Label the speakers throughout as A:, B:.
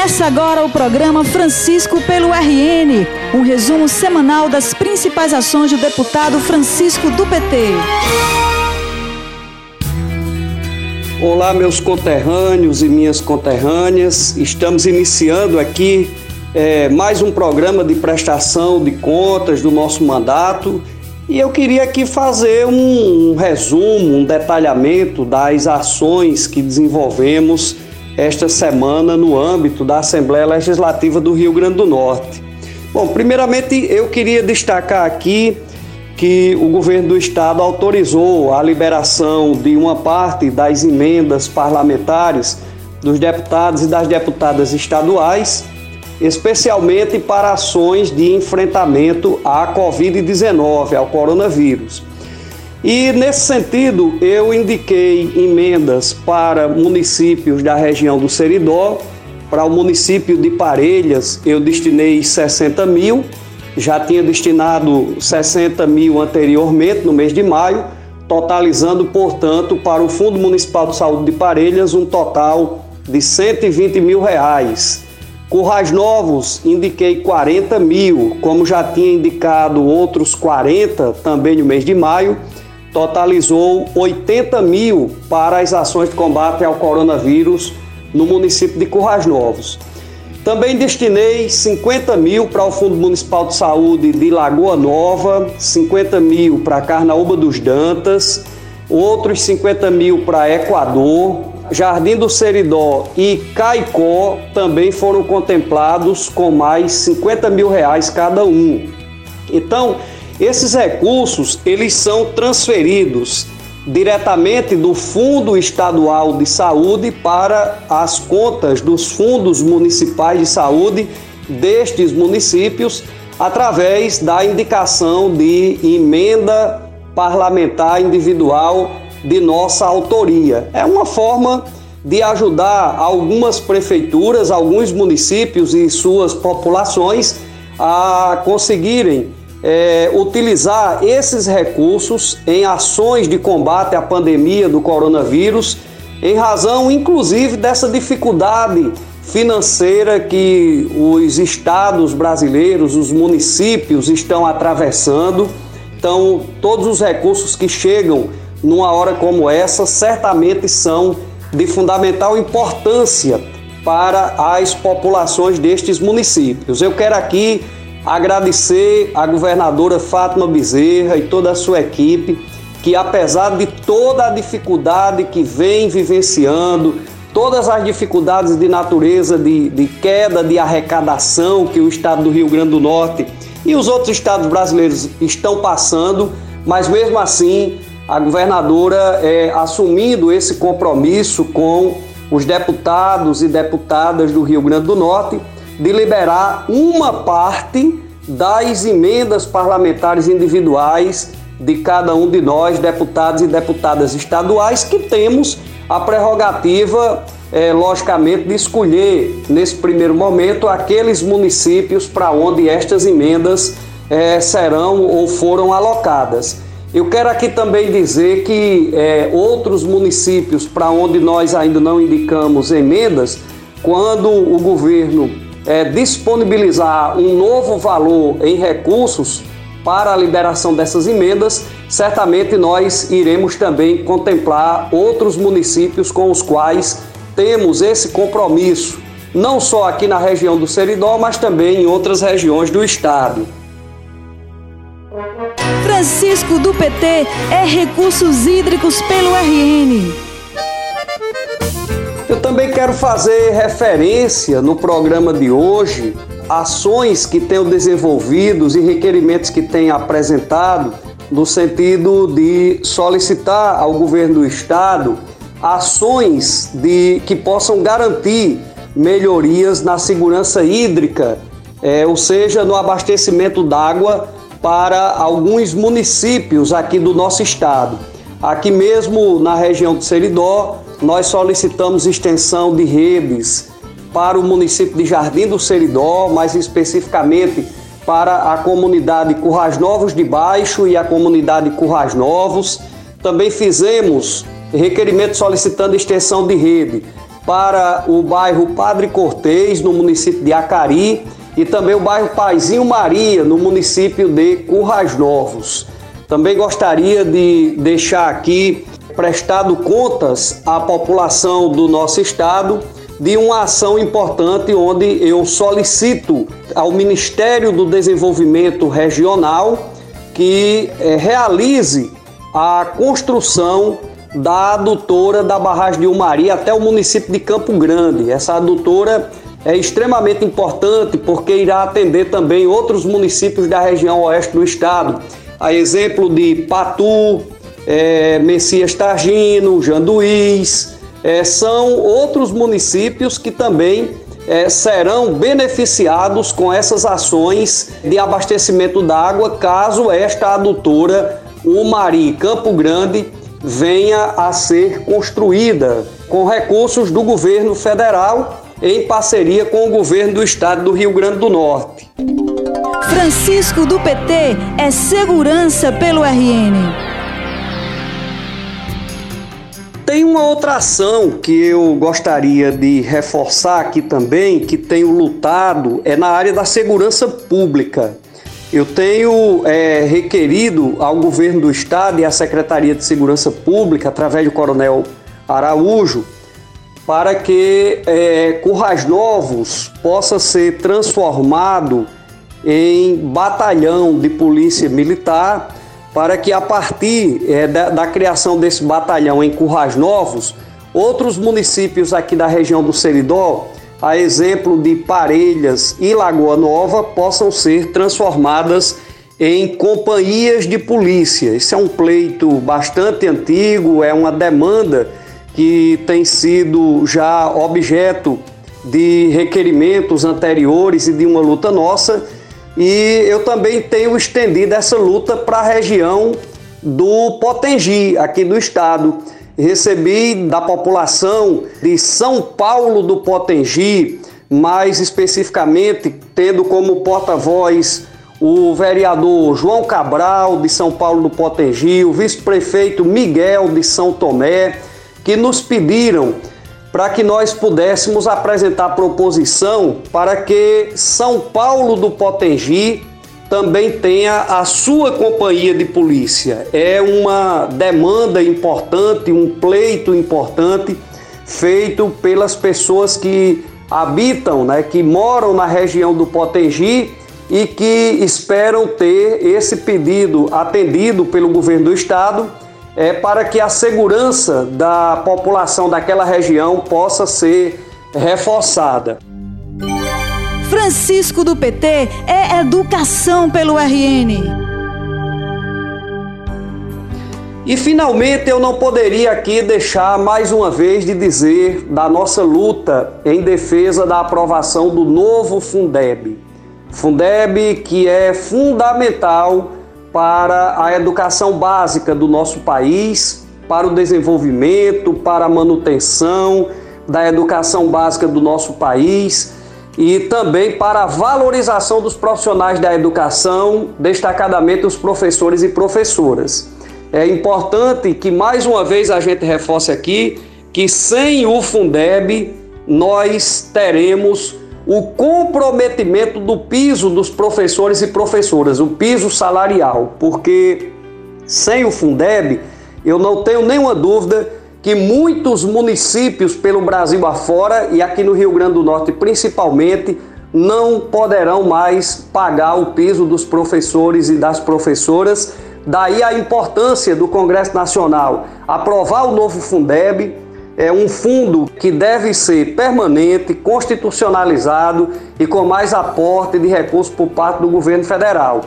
A: Começa agora o programa Francisco pelo RN, um resumo semanal das principais ações do deputado Francisco do PT.
B: Olá, meus conterrâneos e minhas conterrâneas. Estamos iniciando aqui é, mais um programa de prestação de contas do nosso mandato. E eu queria aqui fazer um, um resumo, um detalhamento das ações que desenvolvemos esta semana no âmbito da Assembleia Legislativa do Rio Grande do Norte. Bom, primeiramente eu queria destacar aqui que o governo do estado autorizou a liberação de uma parte das emendas parlamentares dos deputados e das deputadas estaduais, especialmente para ações de enfrentamento à Covid-19, ao coronavírus. E nesse sentido, eu indiquei emendas para municípios da região do Seridó, para o município de Parelhas, eu destinei 60 mil, já tinha destinado 60 mil anteriormente, no mês de maio, totalizando, portanto, para o Fundo Municipal de Saúde de Parelhas um total de 120 mil reais. Currais Novos, indiquei 40 mil, como já tinha indicado outros 40 também no mês de maio totalizou 80 mil para as ações de combate ao coronavírus no município de Currais Novos. Também destinei 50 mil para o Fundo Municipal de Saúde de Lagoa Nova, 50 mil para Carnaúba dos Dantas, outros 50 mil para Equador, Jardim do Seridó e Caicó também foram contemplados com mais 50 mil reais cada um. Então, esses recursos, eles são transferidos diretamente do Fundo Estadual de Saúde para as contas dos fundos municipais de saúde destes municípios através da indicação de emenda parlamentar individual de nossa autoria. É uma forma de ajudar algumas prefeituras, alguns municípios e suas populações a conseguirem é, utilizar esses recursos em ações de combate à pandemia do coronavírus, em razão inclusive dessa dificuldade financeira que os estados brasileiros, os municípios estão atravessando. Então, todos os recursos que chegam numa hora como essa certamente são de fundamental importância para as populações destes municípios. Eu quero aqui agradecer a governadora Fátima Bezerra e toda a sua equipe, que apesar de toda a dificuldade que vem vivenciando, todas as dificuldades de natureza de, de queda de arrecadação que o estado do Rio Grande do Norte e os outros estados brasileiros estão passando, mas mesmo assim a governadora é, assumindo esse compromisso com os deputados e deputadas do Rio Grande do Norte de liberar uma parte das emendas parlamentares individuais de cada um de nós, deputados e deputadas estaduais, que temos a prerrogativa, é, logicamente, de escolher, nesse primeiro momento, aqueles municípios para onde estas emendas é, serão ou foram alocadas. Eu quero aqui também dizer que é, outros municípios para onde nós ainda não indicamos emendas, quando o governo é, disponibilizar um novo valor em recursos para a liberação dessas emendas, certamente nós iremos também contemplar outros municípios com os quais temos esse compromisso, não só aqui na região do Seridó, mas também em outras regiões do estado.
A: Francisco do PT é Recursos Hídricos pelo RN.
B: Eu também quero fazer referência no programa de hoje ações que tenho desenvolvidos e requerimentos que tenho apresentado no sentido de solicitar ao governo do estado ações de que possam garantir melhorias na segurança hídrica, é, ou seja, no abastecimento d'água para alguns municípios aqui do nosso estado. Aqui mesmo na região do Seridó, nós solicitamos extensão de redes para o município de Jardim do Seridó, mais especificamente para a comunidade Currais Novos de Baixo e a comunidade Currais Novos. Também fizemos requerimento solicitando extensão de rede para o bairro Padre Cortês, no município de Acari, e também o bairro Paizinho Maria, no município de Currais Novos. Também gostaria de deixar aqui prestado contas à população do nosso estado de uma ação importante onde eu solicito ao Ministério do Desenvolvimento Regional que é, realize a construção da adutora da barragem de Umari até o município de Campo Grande. Essa adutora é extremamente importante porque irá atender também outros municípios da região oeste do estado, a exemplo de Patu, é, Messias Targino, Janduís, é, são outros municípios que também é, serão beneficiados com essas ações de abastecimento d'água, caso esta adutora, o Mari Campo Grande, venha a ser construída com recursos do governo federal em parceria com o governo do estado do Rio Grande do Norte.
A: Francisco do PT é segurança pelo RN.
B: Tem uma outra ação que eu gostaria de reforçar aqui também, que tenho lutado, é na área da segurança pública. Eu tenho é, requerido ao governo do estado e à Secretaria de Segurança Pública, através do Coronel Araújo, para que é, Currais Novos possa ser transformado em batalhão de polícia militar para que a partir é, da, da, criação desse batalhão em Currais Novos, outros municípios aqui da região do Seridó, a exemplo de Parelhas e Lagoa Nova, possam ser transformadas em companhias de polícia. Isso é um pleito bastante antigo, é uma demanda que tem sido já objeto de requerimentos anteriores e de uma luta nossa e eu também tenho estendido essa luta para a região do Potengi, aqui do estado. Recebi da população de São Paulo do Potengi, mais especificamente tendo como porta-voz o vereador João Cabral de São Paulo do Potengi, o vice-prefeito Miguel de São Tomé, que nos pediram para que nós pudéssemos apresentar proposição para que São Paulo do Potengi também tenha a sua companhia de polícia. É uma demanda importante, um pleito importante feito pelas pessoas que habitam, né, que moram na região do Potengi e que esperam ter esse pedido atendido pelo governo do estado é, para que a segurança da população daquela região possa ser reforçada.
A: Francisco do PT é educação pelo RN.
B: E finalmente eu não poderia aqui deixar mais uma vez de dizer da nossa luta em defesa da aprovação do novo Fundeb. Fundeb que é fundamental para a educação básica do nosso país, para o desenvolvimento, para a manutenção da educação básica do nosso país e também para a valorização dos profissionais da educação, destacadamente os professores e professoras. É importante que mais uma vez a gente reforce aqui que sem o Fundeb nós teremos o comprometimento do piso dos professores e professoras, o piso salarial, porque sem o Fundeb, eu não tenho nenhuma dúvida que muitos municípios pelo Brasil afora e aqui no Rio Grande do Norte principalmente não poderão mais pagar o piso dos professores e das professoras. Daí a importância do Congresso Nacional aprovar o novo Fundeb é um fundo que deve ser permanente, constitucionalizado e com mais aporte de recursos por parte do governo federal.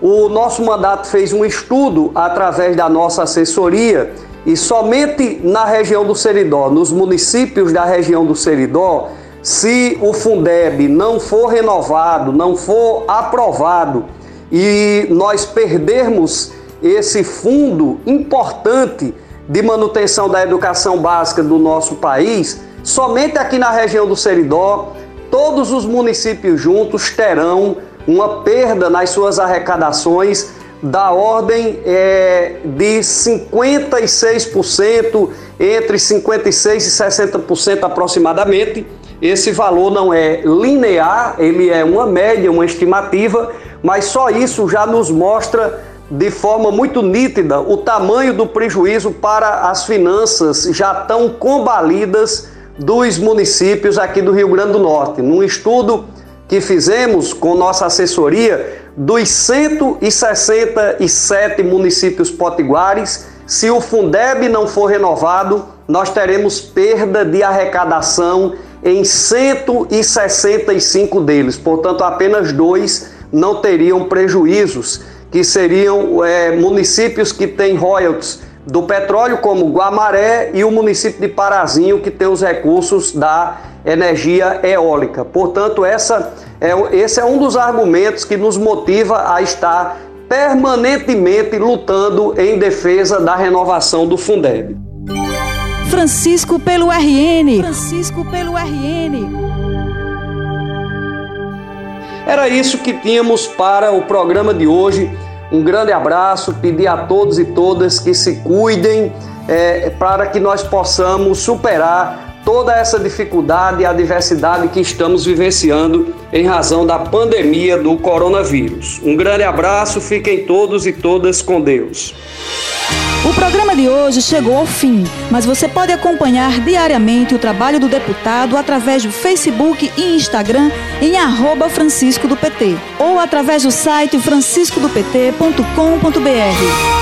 B: O nosso mandato fez um estudo através da nossa assessoria e somente na região do Seridó, nos municípios da região do Seridó, se o Fundeb não for renovado, não for aprovado e nós perdermos esse fundo importante de manutenção da educação básica do nosso país, somente aqui na região do Seridó, todos os municípios juntos terão uma perda nas suas arrecadações da ordem é, de 56%, entre 56% e 60% aproximadamente. Esse valor não é linear, ele é uma média, uma estimativa, mas só isso já nos mostra de forma muito nítida o tamanho do prejuízo para as finanças já tão combalidas dos municípios aqui do Rio Grande do Norte. Num estudo que fizemos com nossa assessoria, dos 167 municípios potiguares, se o Fundeb não for renovado, nós teremos perda de arrecadação em 165 deles. Portanto, apenas dois não teriam prejuízos, que seriam é, municípios que têm royalties do petróleo, como Guamaré, e o município de Parazinho, que tem os recursos da energia eólica. Portanto, essa é, esse é um dos argumentos que nos motiva a estar permanentemente lutando em defesa da renovação do Fundeb.
A: Francisco pelo RN. Francisco pelo RN.
B: Era isso que tínhamos para o programa de hoje. Um grande abraço, pedir a todos e todas que se cuidem é, para que nós possamos superar toda essa dificuldade e adversidade que estamos vivenciando em razão da pandemia do coronavírus. Um grande abraço, fiquem todos e todas com Deus.
A: O programa de hoje chegou ao fim, mas você pode acompanhar diariamente o trabalho do deputado através do Facebook e Instagram em arroba Francisco do PT ou através do site franciscodopt.com.br.